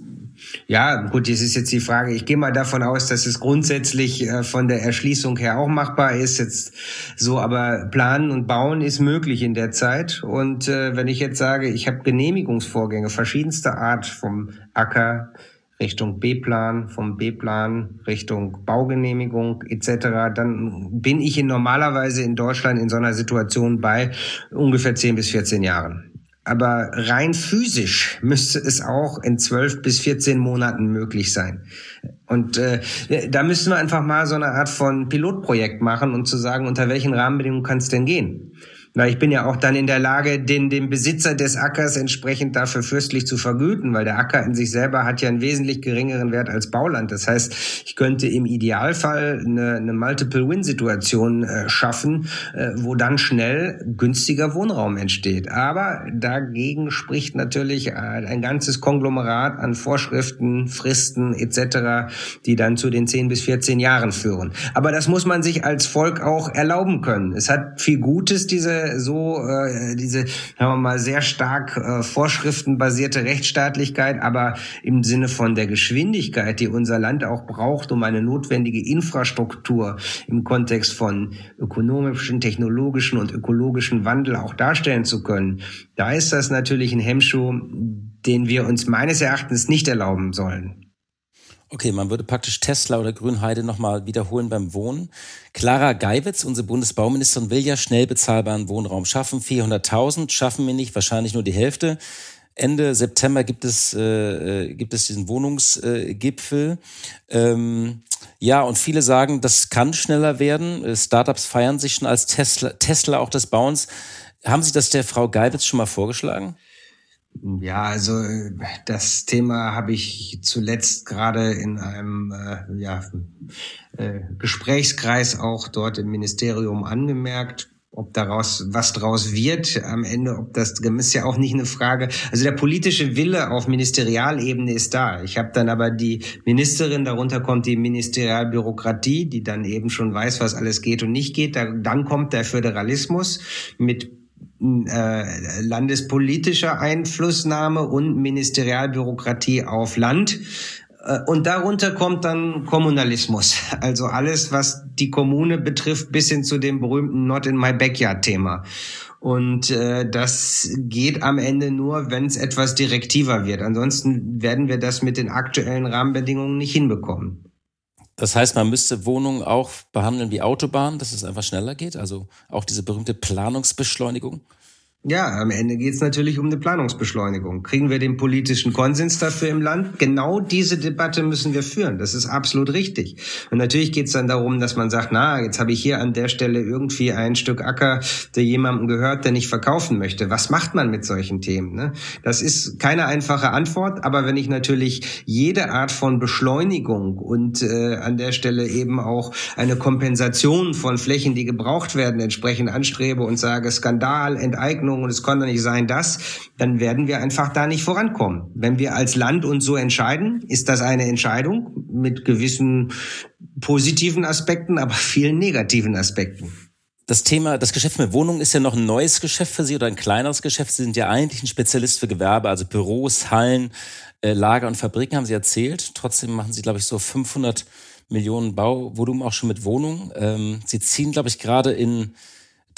Ja, gut, das ist jetzt die Frage. Ich gehe mal davon aus, dass es grundsätzlich äh, von der Erschließung her auch machbar ist. Jetzt so, aber planen und bauen ist möglich in der Zeit. Und äh, wenn ich jetzt sage, ich habe Genehmigungsvorgänge verschiedenster Art vom Acker Richtung B-Plan, vom B-Plan Richtung Baugenehmigung etc., dann bin ich in normalerweise in Deutschland in so einer Situation bei ungefähr 10 bis 14 Jahren. Aber rein physisch müsste es auch in zwölf bis 14 Monaten möglich sein. Und äh, da müssen wir einfach mal so eine Art von Pilotprojekt machen und zu sagen, unter welchen Rahmenbedingungen kann es denn gehen? Na, ich bin ja auch dann in der Lage, den, den Besitzer des Ackers entsprechend dafür fürstlich zu vergüten, weil der Acker in sich selber hat ja einen wesentlich geringeren Wert als Bauland. Das heißt, ich könnte im Idealfall eine, eine Multiple-Win-Situation äh, schaffen, äh, wo dann schnell günstiger Wohnraum entsteht. Aber dagegen spricht natürlich äh, ein ganzes Konglomerat an Vorschriften, Fristen etc., die dann zu den 10 bis 14 Jahren führen. Aber das muss man sich als Volk auch erlauben können. Es hat viel Gutes, diese so äh, diese, sagen wir mal, sehr stark äh, vorschriftenbasierte Rechtsstaatlichkeit, aber im Sinne von der Geschwindigkeit, die unser Land auch braucht, um eine notwendige Infrastruktur im Kontext von ökonomischen, technologischen und ökologischen Wandel auch darstellen zu können, da ist das natürlich ein Hemmschuh, den wir uns meines Erachtens nicht erlauben sollen. Okay, man würde praktisch Tesla oder Grünheide nochmal wiederholen beim Wohnen. Clara Geiwitz, unsere Bundesbauministerin, will ja schnell bezahlbaren Wohnraum schaffen. 400.000 schaffen wir nicht, wahrscheinlich nur die Hälfte. Ende September gibt es, äh, äh, gibt es diesen Wohnungsgipfel. Äh, ähm, ja, und viele sagen, das kann schneller werden. Äh, Startups feiern sich schon als Tesla, Tesla auch des Bauens. Haben Sie das der Frau Geiwitz schon mal vorgeschlagen? Ja, also das Thema habe ich zuletzt gerade in einem äh, ja, äh, Gesprächskreis auch dort im Ministerium angemerkt. Ob daraus was draus wird am Ende, ob das ist ja auch nicht eine Frage. Also der politische Wille auf Ministerialebene ist da. Ich habe dann aber die Ministerin, darunter kommt die Ministerialbürokratie, die dann eben schon weiß, was alles geht und nicht geht. Da, dann kommt der Föderalismus mit äh, landespolitischer Einflussnahme und Ministerialbürokratie auf Land. Äh, und darunter kommt dann Kommunalismus. Also alles, was die Kommune betrifft, bis hin zu dem berühmten Not in my backyard Thema. Und äh, das geht am Ende nur, wenn es etwas direktiver wird. Ansonsten werden wir das mit den aktuellen Rahmenbedingungen nicht hinbekommen. Das heißt, man müsste Wohnungen auch behandeln wie Autobahnen, dass es einfach schneller geht. Also auch diese berühmte Planungsbeschleunigung. Ja, am Ende geht es natürlich um eine Planungsbeschleunigung. Kriegen wir den politischen Konsens dafür im Land? Genau diese Debatte müssen wir führen. Das ist absolut richtig. Und natürlich geht es dann darum, dass man sagt, na, jetzt habe ich hier an der Stelle irgendwie ein Stück Acker, der jemandem gehört, der nicht verkaufen möchte. Was macht man mit solchen Themen? Ne? Das ist keine einfache Antwort, aber wenn ich natürlich jede Art von Beschleunigung und äh, an der Stelle eben auch eine Kompensation von Flächen, die gebraucht werden, entsprechend anstrebe und sage, Skandal, Enteignung, Ordnung und es konnte nicht sein das, dann werden wir einfach da nicht vorankommen. Wenn wir als Land uns so entscheiden, ist das eine Entscheidung mit gewissen positiven Aspekten, aber vielen negativen Aspekten. Das Thema, das Geschäft mit Wohnungen ist ja noch ein neues Geschäft für Sie oder ein kleineres Geschäft. Sie sind ja eigentlich ein Spezialist für Gewerbe, also Büros, Hallen, äh, Lager und Fabriken, haben Sie erzählt. Trotzdem machen Sie, glaube ich, so 500 Millionen Bauvolumen auch schon mit Wohnungen. Ähm, Sie ziehen, glaube ich, gerade in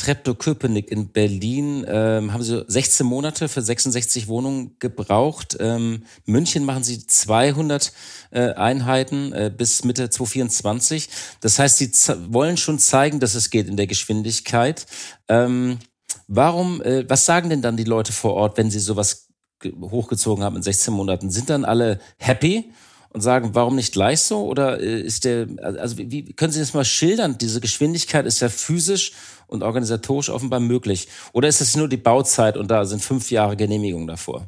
Treptow-Köpenick in Berlin ähm, haben sie 16 Monate für 66 Wohnungen gebraucht. Ähm, München machen sie 200 äh, Einheiten äh, bis Mitte 2024. Das heißt, sie wollen schon zeigen, dass es geht in der Geschwindigkeit. Ähm, warum, äh, was sagen denn dann die Leute vor Ort, wenn sie sowas hochgezogen haben in 16 Monaten? Sind dann alle happy? Und sagen, warum nicht gleich so? Oder äh, ist der, also wie, können Sie das mal schildern? Diese Geschwindigkeit ist ja physisch und organisatorisch offenbar möglich. Oder ist es nur die Bauzeit und da sind fünf Jahre Genehmigung davor?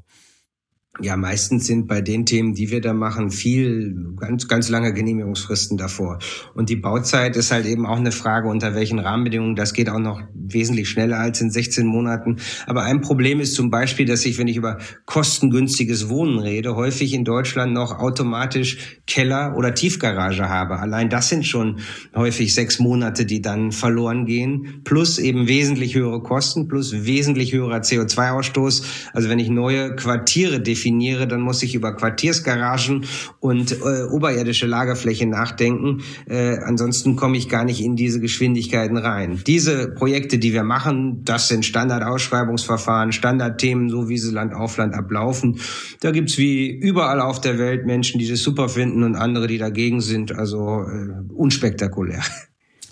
Ja, meistens sind bei den Themen, die wir da machen, viel ganz ganz lange Genehmigungsfristen davor. Und die Bauzeit ist halt eben auch eine Frage, unter welchen Rahmenbedingungen. Das geht auch noch wesentlich schneller als in 16 Monaten. Aber ein Problem ist zum Beispiel, dass ich, wenn ich über kostengünstiges Wohnen rede, häufig in Deutschland noch automatisch Keller oder Tiefgarage habe. Allein das sind schon häufig sechs Monate, die dann verloren gehen. Plus eben wesentlich höhere Kosten, plus wesentlich höherer CO2-Ausstoß. Also wenn ich neue Quartiere definiere, definiere, dann muss ich über Quartiersgaragen und äh, oberirdische Lagerfläche nachdenken. Äh, ansonsten komme ich gar nicht in diese Geschwindigkeiten rein. Diese Projekte, die wir machen, das sind Standardausschreibungsverfahren, Standardthemen, so wie sie Land auf Land ablaufen. Da gibt's wie überall auf der Welt Menschen, die das super finden und andere, die dagegen sind. Also äh, unspektakulär.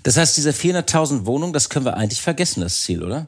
Das heißt, diese 400.000 Wohnungen, das können wir eigentlich vergessen, das Ziel, oder?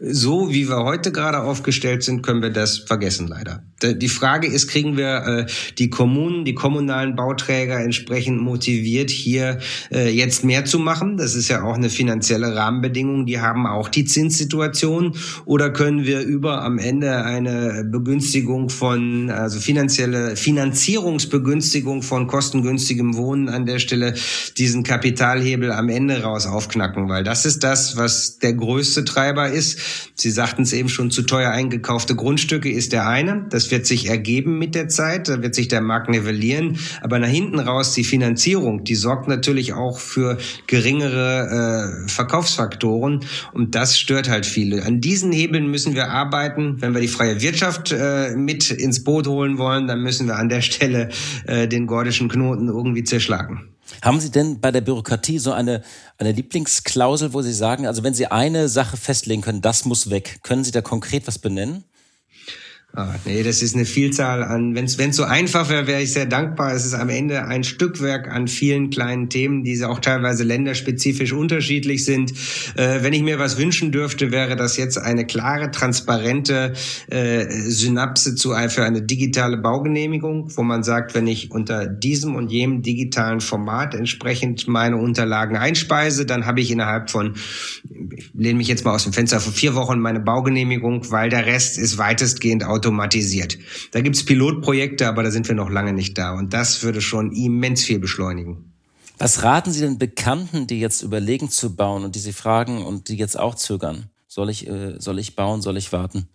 So wie wir heute gerade aufgestellt sind, können wir das vergessen leider. Die Frage ist, kriegen wir äh, die Kommunen, die kommunalen Bauträger entsprechend motiviert, hier äh, jetzt mehr zu machen? Das ist ja auch eine finanzielle Rahmenbedingung. Die haben auch die Zinssituation. Oder können wir über am Ende eine Begünstigung von, also finanzielle Finanzierungsbegünstigung von kostengünstigem Wohnen an der Stelle diesen Kapitalhebel am Ende raus aufknacken? Weil das ist das, was der größte Treiber ist. Sie sagten es eben schon, zu teuer eingekaufte Grundstücke ist der eine. Das wird sich ergeben mit der Zeit, da wird sich der Markt nivellieren. Aber nach hinten raus die Finanzierung, die sorgt natürlich auch für geringere äh, Verkaufsfaktoren und das stört halt viele. An diesen Hebeln müssen wir arbeiten. Wenn wir die freie Wirtschaft äh, mit ins Boot holen wollen, dann müssen wir an der Stelle äh, den gordischen Knoten irgendwie zerschlagen. Haben Sie denn bei der Bürokratie so eine, eine Lieblingsklausel, wo Sie sagen, also wenn Sie eine Sache festlegen können, das muss weg, können Sie da konkret was benennen? Ah, nee, das ist eine Vielzahl an, wenn es so einfach wäre, wäre ich sehr dankbar. Es ist am Ende ein Stückwerk an vielen kleinen Themen, die auch teilweise länderspezifisch unterschiedlich sind. Äh, wenn ich mir was wünschen dürfte, wäre das jetzt eine klare, transparente äh, Synapse zu für eine digitale Baugenehmigung, wo man sagt, wenn ich unter diesem und jenem digitalen Format entsprechend meine Unterlagen einspeise, dann habe ich innerhalb von, ich lehne mich jetzt mal aus dem Fenster, von vier Wochen meine Baugenehmigung, weil der Rest ist weitestgehend automatisiert. Da gibt's Pilotprojekte, aber da sind wir noch lange nicht da. Und das würde schon immens viel beschleunigen. Was raten Sie den Bekannten, die jetzt überlegen zu bauen und die Sie fragen und die jetzt auch zögern? Soll ich, äh, soll ich bauen, soll ich warten?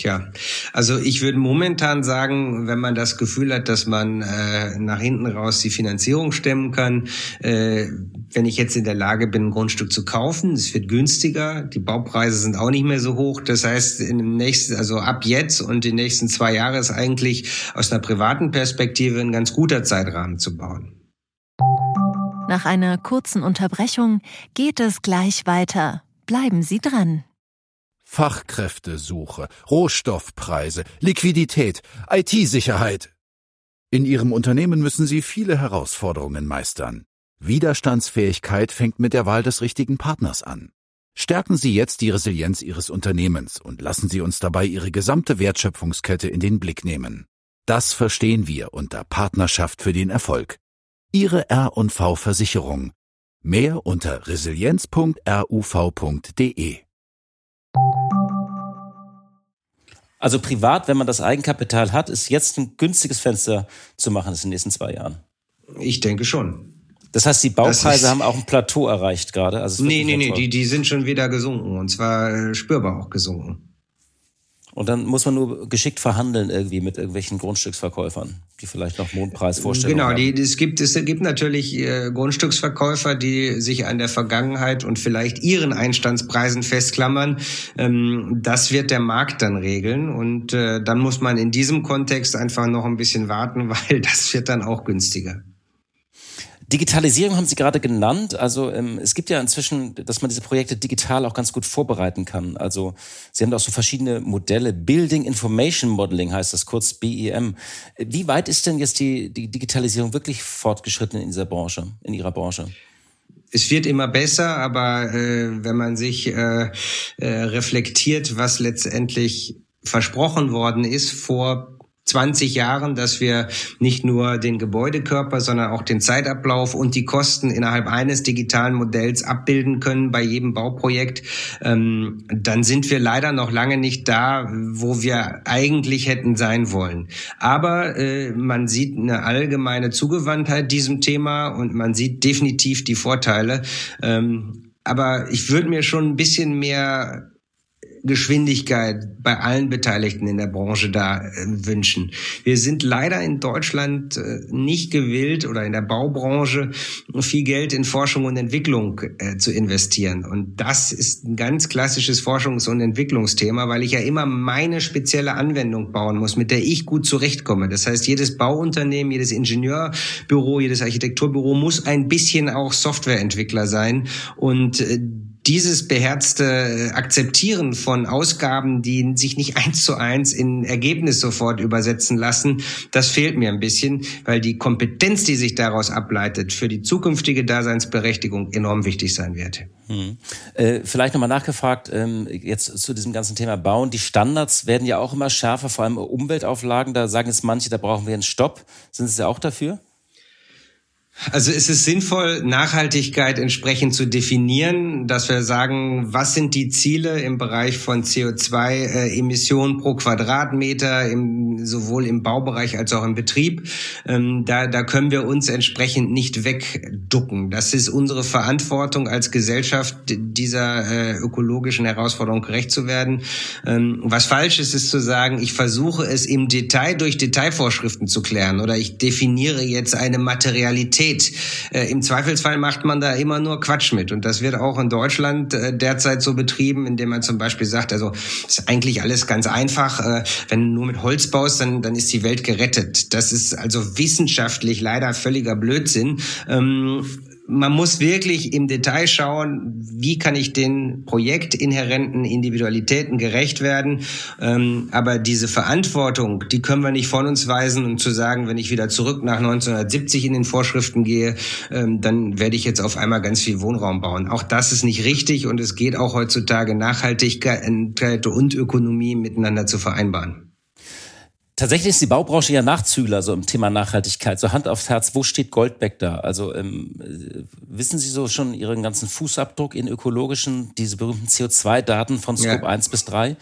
Tja, also ich würde momentan sagen, wenn man das Gefühl hat, dass man äh, nach hinten raus die Finanzierung stemmen kann, äh, wenn ich jetzt in der Lage bin, ein Grundstück zu kaufen, es wird günstiger, die Baupreise sind auch nicht mehr so hoch. Das heißt, in dem nächsten, also ab jetzt und die nächsten zwei Jahre ist eigentlich aus einer privaten Perspektive ein ganz guter Zeitrahmen zu bauen. Nach einer kurzen Unterbrechung geht es gleich weiter. Bleiben Sie dran. Fachkräftesuche, Rohstoffpreise, Liquidität, IT-Sicherheit. In Ihrem Unternehmen müssen Sie viele Herausforderungen meistern. Widerstandsfähigkeit fängt mit der Wahl des richtigen Partners an. Stärken Sie jetzt die Resilienz Ihres Unternehmens und lassen Sie uns dabei Ihre gesamte Wertschöpfungskette in den Blick nehmen. Das verstehen wir unter Partnerschaft für den Erfolg. Ihre R&V Versicherung. Mehr unter resilienz.ruv.de. Also privat, wenn man das Eigenkapital hat, ist jetzt ein günstiges Fenster zu machen in den nächsten zwei Jahren. Ich denke schon. Das heißt, die Baupreise haben auch ein Plateau erreicht gerade. Also nee, nee, nee, die, die sind schon wieder gesunken und zwar spürbar auch gesunken. Und dann muss man nur geschickt verhandeln irgendwie mit irgendwelchen Grundstücksverkäufern, die vielleicht noch Mondpreisvorstellungen genau, haben. Genau, es gibt es gibt natürlich äh, Grundstücksverkäufer, die sich an der Vergangenheit und vielleicht ihren Einstandspreisen festklammern. Ähm, das wird der Markt dann regeln und äh, dann muss man in diesem Kontext einfach noch ein bisschen warten, weil das wird dann auch günstiger. Digitalisierung haben Sie gerade genannt. Also ähm, es gibt ja inzwischen, dass man diese Projekte digital auch ganz gut vorbereiten kann. Also Sie haben da auch so verschiedene Modelle. Building Information Modeling heißt das, kurz BIM. Wie weit ist denn jetzt die, die Digitalisierung wirklich fortgeschritten in dieser Branche, in Ihrer Branche? es wird immer besser, aber äh, wenn man sich äh, äh, reflektiert, was letztendlich versprochen worden ist vor 20 Jahren, dass wir nicht nur den Gebäudekörper, sondern auch den Zeitablauf und die Kosten innerhalb eines digitalen Modells abbilden können bei jedem Bauprojekt, ähm, dann sind wir leider noch lange nicht da, wo wir eigentlich hätten sein wollen. Aber äh, man sieht eine allgemeine Zugewandtheit diesem Thema und man sieht definitiv die Vorteile. Ähm, aber ich würde mir schon ein bisschen mehr Geschwindigkeit bei allen Beteiligten in der Branche da äh, wünschen. Wir sind leider in Deutschland äh, nicht gewillt oder in der Baubranche viel Geld in Forschung und Entwicklung äh, zu investieren. Und das ist ein ganz klassisches Forschungs- und Entwicklungsthema, weil ich ja immer meine spezielle Anwendung bauen muss, mit der ich gut zurechtkomme. Das heißt, jedes Bauunternehmen, jedes Ingenieurbüro, jedes Architekturbüro muss ein bisschen auch Softwareentwickler sein und dieses beherzte Akzeptieren von Ausgaben, die sich nicht eins zu eins in Ergebnis sofort übersetzen lassen, das fehlt mir ein bisschen, weil die Kompetenz, die sich daraus ableitet, für die zukünftige Daseinsberechtigung enorm wichtig sein wird. Hm. Äh, vielleicht nochmal nachgefragt, ähm, jetzt zu diesem ganzen Thema Bauen. Die Standards werden ja auch immer schärfer, vor allem Umweltauflagen. Da sagen jetzt manche, da brauchen wir einen Stopp. Sind Sie ja auch dafür? Also ist es sinnvoll, Nachhaltigkeit entsprechend zu definieren, dass wir sagen, was sind die Ziele im Bereich von CO2-Emissionen äh, pro Quadratmeter, im, sowohl im Baubereich als auch im Betrieb. Ähm, da, da können wir uns entsprechend nicht wegducken. Das ist unsere Verantwortung als Gesellschaft, dieser äh, ökologischen Herausforderung gerecht zu werden. Ähm, was falsch ist, ist zu sagen, ich versuche es im Detail durch Detailvorschriften zu klären oder ich definiere jetzt eine Materialität geht. Äh, Im Zweifelsfall macht man da immer nur Quatsch mit. Und das wird auch in Deutschland äh, derzeit so betrieben, indem man zum Beispiel sagt, also ist eigentlich alles ganz einfach. Äh, wenn du nur mit Holz baust, dann, dann ist die Welt gerettet. Das ist also wissenschaftlich leider völliger Blödsinn. Ähm, man muss wirklich im Detail schauen, wie kann ich den projektinhärenten Individualitäten gerecht werden. Ähm, aber diese Verantwortung, die können wir nicht von uns weisen und zu sagen, wenn ich wieder zurück nach 1970 in den Vorschriften gehe, ähm, dann werde ich jetzt auf einmal ganz viel Wohnraum bauen. Auch das ist nicht richtig und es geht auch heutzutage Nachhaltigkeit und Ökonomie miteinander zu vereinbaren. Tatsächlich ist die Baubranche ja Nachzügler so im Thema Nachhaltigkeit. So Hand aufs Herz, wo steht Goldbeck da? Also ähm, wissen Sie so schon Ihren ganzen Fußabdruck in ökologischen, diese berühmten CO2-Daten von Scope ja. 1 bis 3?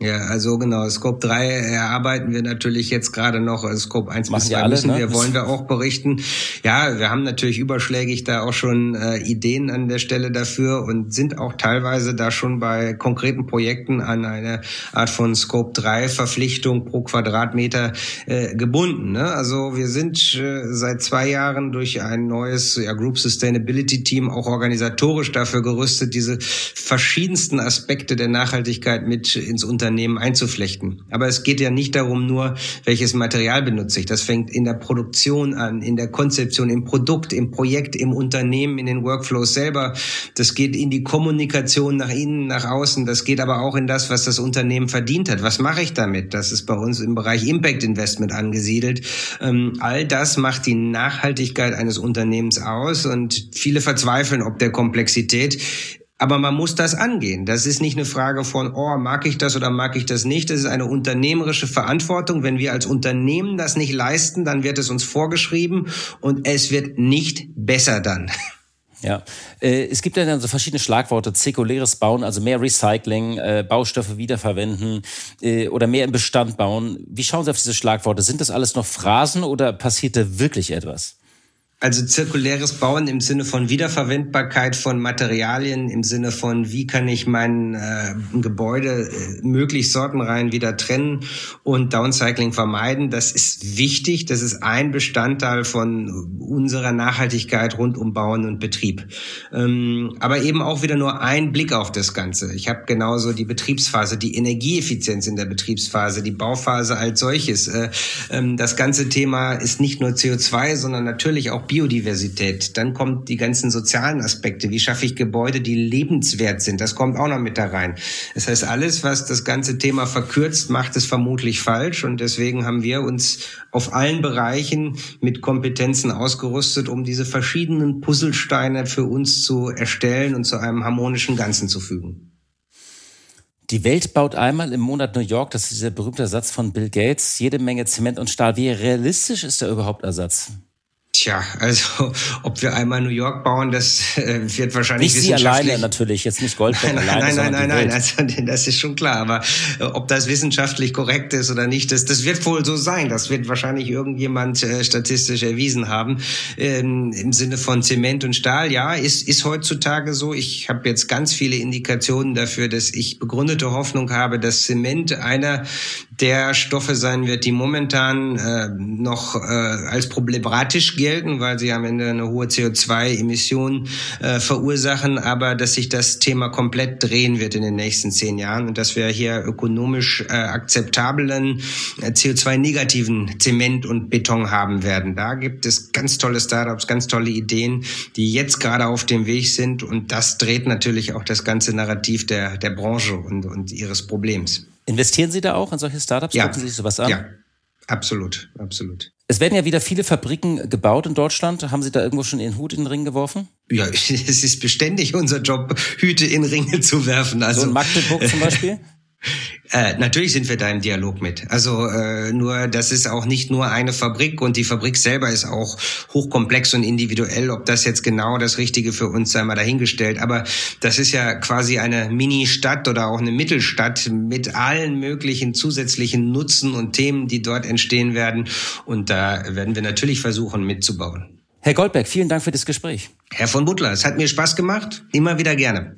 Ja, also genau, Scope 3 erarbeiten wir natürlich jetzt gerade noch, also Scope 1 Machen bis 2 müssen ne? wir, wollen wir auch berichten. Ja, wir haben natürlich überschlägig da auch schon äh, Ideen an der Stelle dafür und sind auch teilweise da schon bei konkreten Projekten an eine Art von Scope 3 Verpflichtung pro Quadratmeter äh, gebunden. Ne? Also wir sind äh, seit zwei Jahren durch ein neues ja, Group Sustainability Team auch organisatorisch dafür gerüstet, diese verschiedensten Aspekte der Nachhaltigkeit mit ins Unternehmen Unternehmen einzuflechten. Aber es geht ja nicht darum nur, welches Material benutze ich. Das fängt in der Produktion an, in der Konzeption, im Produkt, im Projekt, im Unternehmen, in den Workflows selber. Das geht in die Kommunikation nach innen, nach außen. Das geht aber auch in das, was das Unternehmen verdient hat. Was mache ich damit? Das ist bei uns im Bereich Impact Investment angesiedelt. Ähm, all das macht die Nachhaltigkeit eines Unternehmens aus und viele verzweifeln ob der Komplexität. Aber man muss das angehen. Das ist nicht eine Frage von, oh, mag ich das oder mag ich das nicht. Das ist eine unternehmerische Verantwortung. Wenn wir als Unternehmen das nicht leisten, dann wird es uns vorgeschrieben und es wird nicht besser dann. Ja, äh, es gibt ja dann so verschiedene Schlagworte, zirkuläres Bauen, also mehr Recycling, äh, Baustoffe wiederverwenden äh, oder mehr im Bestand bauen. Wie schauen Sie auf diese Schlagworte? Sind das alles noch Phrasen oder passiert da wirklich etwas? Also zirkuläres Bauen im Sinne von Wiederverwendbarkeit von Materialien, im Sinne von, wie kann ich mein äh, Gebäude äh, möglichst sortenrein wieder trennen und Downcycling vermeiden. Das ist wichtig. Das ist ein Bestandteil von unserer Nachhaltigkeit rund um Bauen und Betrieb. Ähm, aber eben auch wieder nur ein Blick auf das Ganze. Ich habe genauso die Betriebsphase, die Energieeffizienz in der Betriebsphase, die Bauphase als solches. Äh, ähm, das ganze Thema ist nicht nur CO2, sondern natürlich auch Biodiversität. Dann kommt die ganzen sozialen Aspekte. Wie schaffe ich Gebäude, die lebenswert sind? Das kommt auch noch mit da rein. Das heißt, alles, was das ganze Thema verkürzt, macht es vermutlich falsch. Und deswegen haben wir uns auf allen Bereichen mit Kompetenzen ausgerüstet, um diese verschiedenen Puzzlesteine für uns zu erstellen und zu einem harmonischen Ganzen zu fügen. Die Welt baut einmal im Monat New York, das ist dieser berühmte Satz von Bill Gates, jede Menge Zement und Stahl. Wie realistisch ist da überhaupt Ersatz? Tja, also ob wir einmal New York bauen, das äh, wird wahrscheinlich nicht Sie alleine natürlich, jetzt nicht Goldberg nein, alleine. Nein, nein, nein, nein, also, das ist schon klar. Aber äh, ob das wissenschaftlich korrekt ist oder nicht, das, das wird wohl so sein. Das wird wahrscheinlich irgendjemand äh, statistisch erwiesen haben. Ähm, Im Sinne von Zement und Stahl, ja, ist, ist heutzutage so. Ich habe jetzt ganz viele Indikationen dafür, dass ich begründete Hoffnung habe, dass Zement einer der Stoffe sein wird, die momentan äh, noch äh, als problematisch gelten, weil sie am Ende eine hohe CO2-Emission äh, verursachen, aber dass sich das Thema komplett drehen wird in den nächsten zehn Jahren und dass wir hier ökonomisch äh, akzeptablen äh, CO2-negativen Zement und Beton haben werden. Da gibt es ganz tolle Startups, ganz tolle Ideen, die jetzt gerade auf dem Weg sind und das dreht natürlich auch das ganze Narrativ der, der Branche und, und ihres Problems. Investieren Sie da auch in solche Startups? Ja. Gucken Sie sich sowas an? Ja, absolut, absolut. Es werden ja wieder viele Fabriken gebaut in Deutschland. Haben Sie da irgendwo schon Ihren Hut in den Ring geworfen? Ja, es ist beständig unser Job, Hüte in Ringe zu werfen. Also, so in Magdeburg zum Beispiel? Äh, natürlich sind wir da im Dialog mit. Also äh, nur, das ist auch nicht nur eine Fabrik und die Fabrik selber ist auch hochkomplex und individuell. Ob das jetzt genau das Richtige für uns sei mal dahingestellt. Aber das ist ja quasi eine Mini-Stadt oder auch eine Mittelstadt mit allen möglichen zusätzlichen Nutzen und Themen, die dort entstehen werden. Und da werden wir natürlich versuchen mitzubauen. Herr Goldberg, vielen Dank für das Gespräch. Herr von Butler, es hat mir Spaß gemacht. Immer wieder gerne.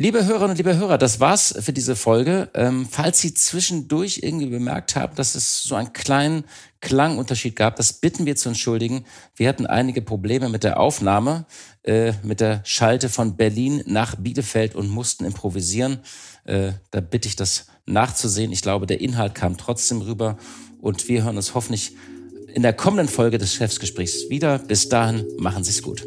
Liebe Hörerinnen und liebe Hörer, das war's für diese Folge. Ähm, falls Sie zwischendurch irgendwie bemerkt haben, dass es so einen kleinen Klangunterschied gab, das bitten wir zu entschuldigen. Wir hatten einige Probleme mit der Aufnahme, äh, mit der Schalte von Berlin nach Bielefeld und mussten improvisieren. Äh, da bitte ich das nachzusehen. Ich glaube, der Inhalt kam trotzdem rüber und wir hören uns hoffentlich in der kommenden Folge des Chefsgesprächs wieder. Bis dahin, machen Sie es gut.